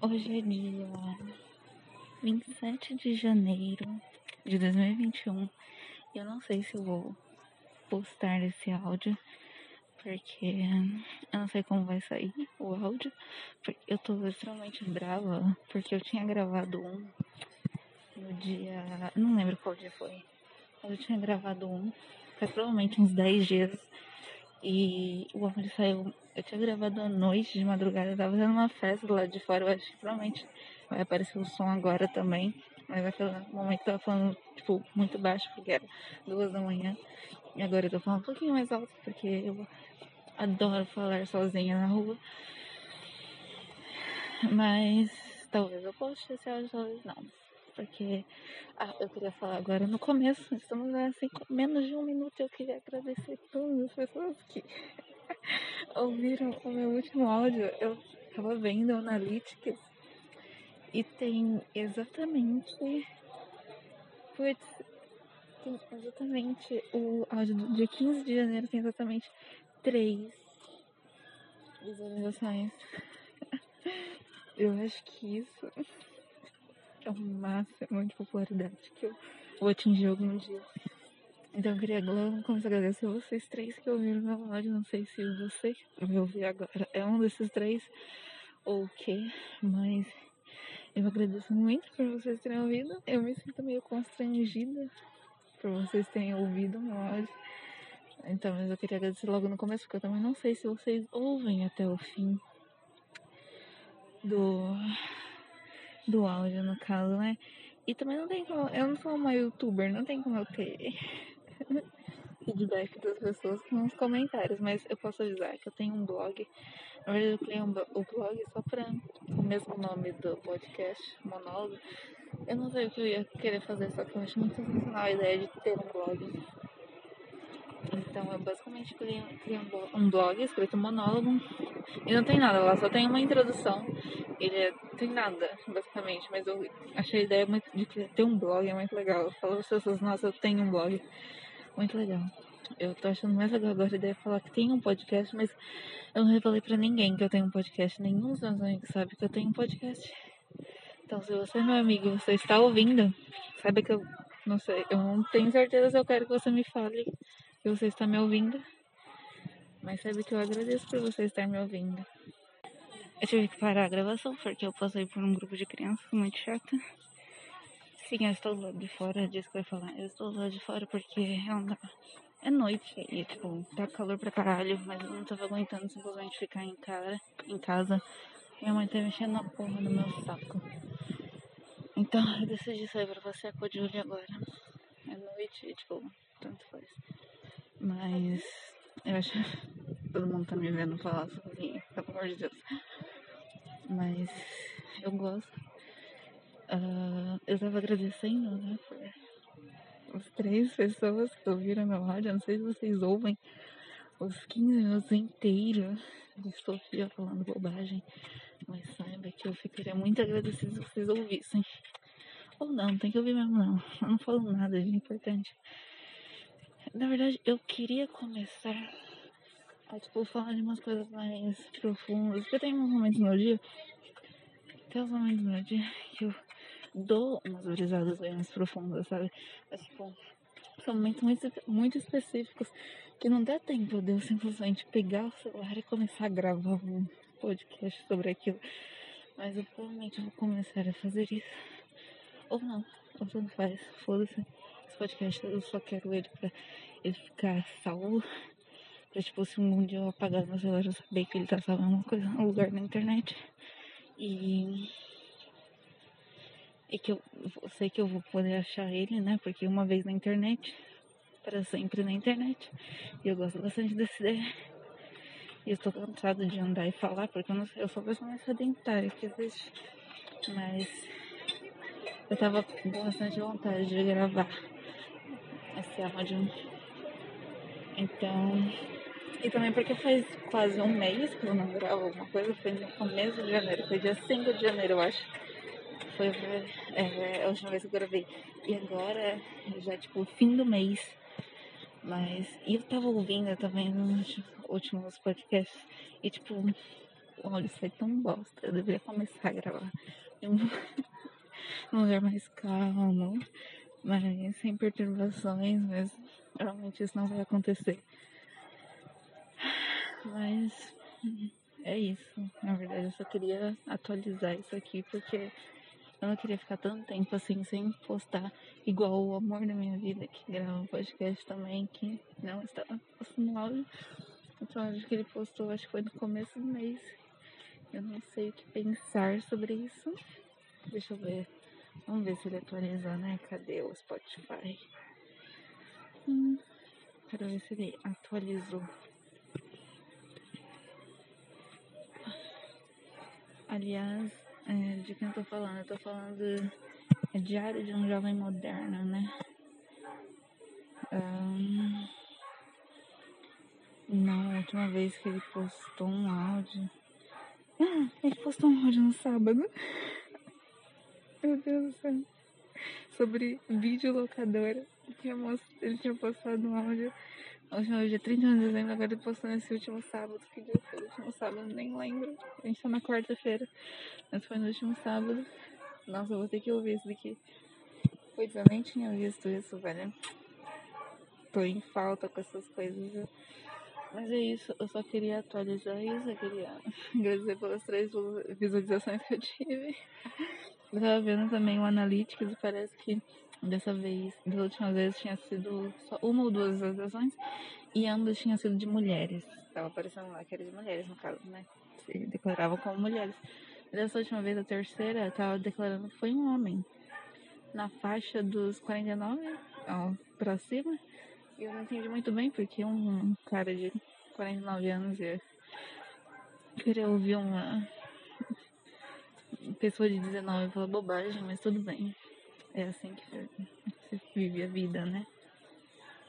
Hoje é dia 27 de janeiro de 2021 e eu não sei se eu vou postar esse áudio porque eu não sei como vai sair o áudio. Eu tô extremamente brava porque eu tinha gravado um no dia. Não lembro qual dia foi. Mas eu tinha gravado um faz provavelmente uns 10 dias. E o áudio saiu. Eu tinha gravado à noite, de madrugada, eu tava fazendo uma festa lá de fora. Eu acho que provavelmente vai aparecer o som agora também. Mas naquele momento eu tava falando, tipo, muito baixo, porque era duas da manhã. E agora eu tô falando um pouquinho mais alto, porque eu adoro falar sozinha na rua. Mas talvez eu poste esse áudio, talvez não. Porque ah, eu queria falar agora no começo, estamos assim, com menos de um minuto. Eu queria agradecer todas as pessoas que ouviram o meu último áudio. Eu tava vendo o Analytics e tem exatamente. Putz, tem exatamente o áudio do dia 15 de janeiro tem exatamente três visualizações. Eu acho que isso é o máximo de popularidade que eu vou atingir algum dia. Então eu queria agora começar a agradecer a vocês três que ouviram meu áudio. Não sei se você vai ouvir agora é um desses três ou o que, mas eu agradeço muito por vocês terem ouvido. Eu me sinto meio constrangida por vocês terem ouvido meu áudio. Então, mas eu queria agradecer logo no começo, porque eu também não sei se vocês ouvem até o fim do, do áudio, no caso, né? E também não tem como. Eu não sou uma youtuber, não tem como eu ter feedback das pessoas nos comentários, mas eu posso avisar que eu tenho um blog. Na verdade, eu criei um, o blog só pra o mesmo nome do podcast, monólogo. Eu não sei o que eu ia querer fazer, só que eu acho muito sensacional a ideia de ter um blog então eu basicamente criei, criei um blog escrito monólogo e não tem nada lá, só tem uma introdução. Ele é, tem nada, basicamente, mas eu achei a ideia muito, de ter um blog é muito legal. Eu falo para as pessoas, nossa, eu tenho um blog. Muito legal. Eu tô achando mais legal agora a ideia de falar que tem um podcast, mas eu não revelei pra ninguém que eu tenho um podcast. Nenhum dos meus amigos sabe que eu tenho um podcast. Então, se você, meu amigo, você está ouvindo, saiba que eu não sei, eu não tenho certeza se eu quero que você me fale que você está me ouvindo. Mas sabe que eu agradeço por você estar me ouvindo. Eu tive que parar a gravação porque eu passei por um grupo de crianças muito chato. Sim, eu estou lá de fora, disso que eu ia falar. Eu estou lá de fora porque é, é noite e, tipo, tá calor pra caralho, mas eu não tava aguentando simplesmente ficar em, cara, em casa. Minha mãe tá mexendo na porra do meu saco. Então eu decidi sair pra passear com a Julie agora. É noite e, tipo, tanto faz. Mas eu acho todo mundo tá me vendo falar sozinho, pelo amor de Deus. Mas eu gosto. Uh, eu tava agradecendo, né, por as três pessoas que ouviram meu áudio. Não sei se vocês ouvem os 15 minutos inteiros de Sofia falando bobagem. Mas saiba que eu ficaria muito agradecida se vocês ouvissem. Ou não, tem que ouvir mesmo não. Eu não falo nada de importante. Na verdade, eu queria começar a, tipo, falar de umas coisas mais profundas. Porque tem uns momentos no meu dia, tem uns momentos no meu dia que eu dou umas brisadas bem mais profundas, sabe? Mas, tipo, são momentos muito, muito específicos que não dá tempo de eu simplesmente pegar o celular e começar a gravar um podcast sobre aquilo. Mas eu provavelmente vou começar a fazer isso. Ou não, ou tanto faz, foda-se podcast, eu só quero ele pra ele ficar salvo. Pra, tipo, se um dia eu apagar meu celular, eu saber que ele tá salvo em alguma coisa, um lugar na internet. E. E que eu, eu sei que eu vou poder achar ele, né? Porque uma vez na internet, para sempre na internet. E eu gosto bastante dessa ideia. E eu tô cansado de andar e falar, porque eu, não, eu sou a pessoa mais sedentária que existe. Mas eu tava com bastante vontade de gravar esse áudio. Então. E também porque faz quase um mês que eu não gravo alguma coisa, foi no começo de janeiro, foi dia 5 de janeiro, eu acho. Foi é, a última vez que eu gravei. E agora já tipo fim do mês. Mas. E eu tava ouvindo também nos últimos podcasts. E tipo. o áudio sai tão bosta. Eu deveria começar a gravar em um lugar mais calmo, mas sem perturbações, mas realmente isso não vai acontecer. Mas é isso. Na verdade, eu só queria atualizar isso aqui porque eu não queria ficar tanto tempo assim sem postar, igual o amor da minha vida que grava um podcast também, que não está postando áudio. Então acho que ele postou, acho que foi no começo do mês. Eu não sei o que pensar sobre isso. Deixa eu ver. Vamos ver se ele atualizou, né? Cadê o Spotify? Hum, quero ver se ele atualizou. Aliás, é, de quem eu tô falando? Eu tô falando é Diário de um Jovem Moderno, né? Um, na última vez que ele postou um áudio. Ah, ele postou um áudio no sábado. Meu Deus do céu. Sobre videolocadora. Ele tinha postado um áudio. Hoje é dia 31 de dezembro, agora ele postou nesse último sábado. Que dia foi o último sábado? Nem lembro. A gente tá na quarta-feira. Mas foi no último sábado. Nossa, eu vou ter que ouvir isso daqui. Pois eu nem tinha visto isso, velho. Tô em falta com essas coisas. Mas é isso, eu só queria atualizar isso, eu queria agradecer pelas três visualizações que eu tive. Eu tava vendo também o Analytics e parece que dessa vez, das últimas vezes tinha sido só uma ou duas visualizações e ambas tinham sido de mulheres. Tava aparecendo lá que era de mulheres, no caso, né? Se declaravam como mulheres. Dessa última vez, a terceira, tava declarando que foi um homem. Na faixa dos 49 ó, pra cima. E eu não entendi muito bem porque um cara de 49 anos ia querer ouvir uma pessoa de 19 falar bobagem, mas tudo bem. É assim que se vive a vida, né?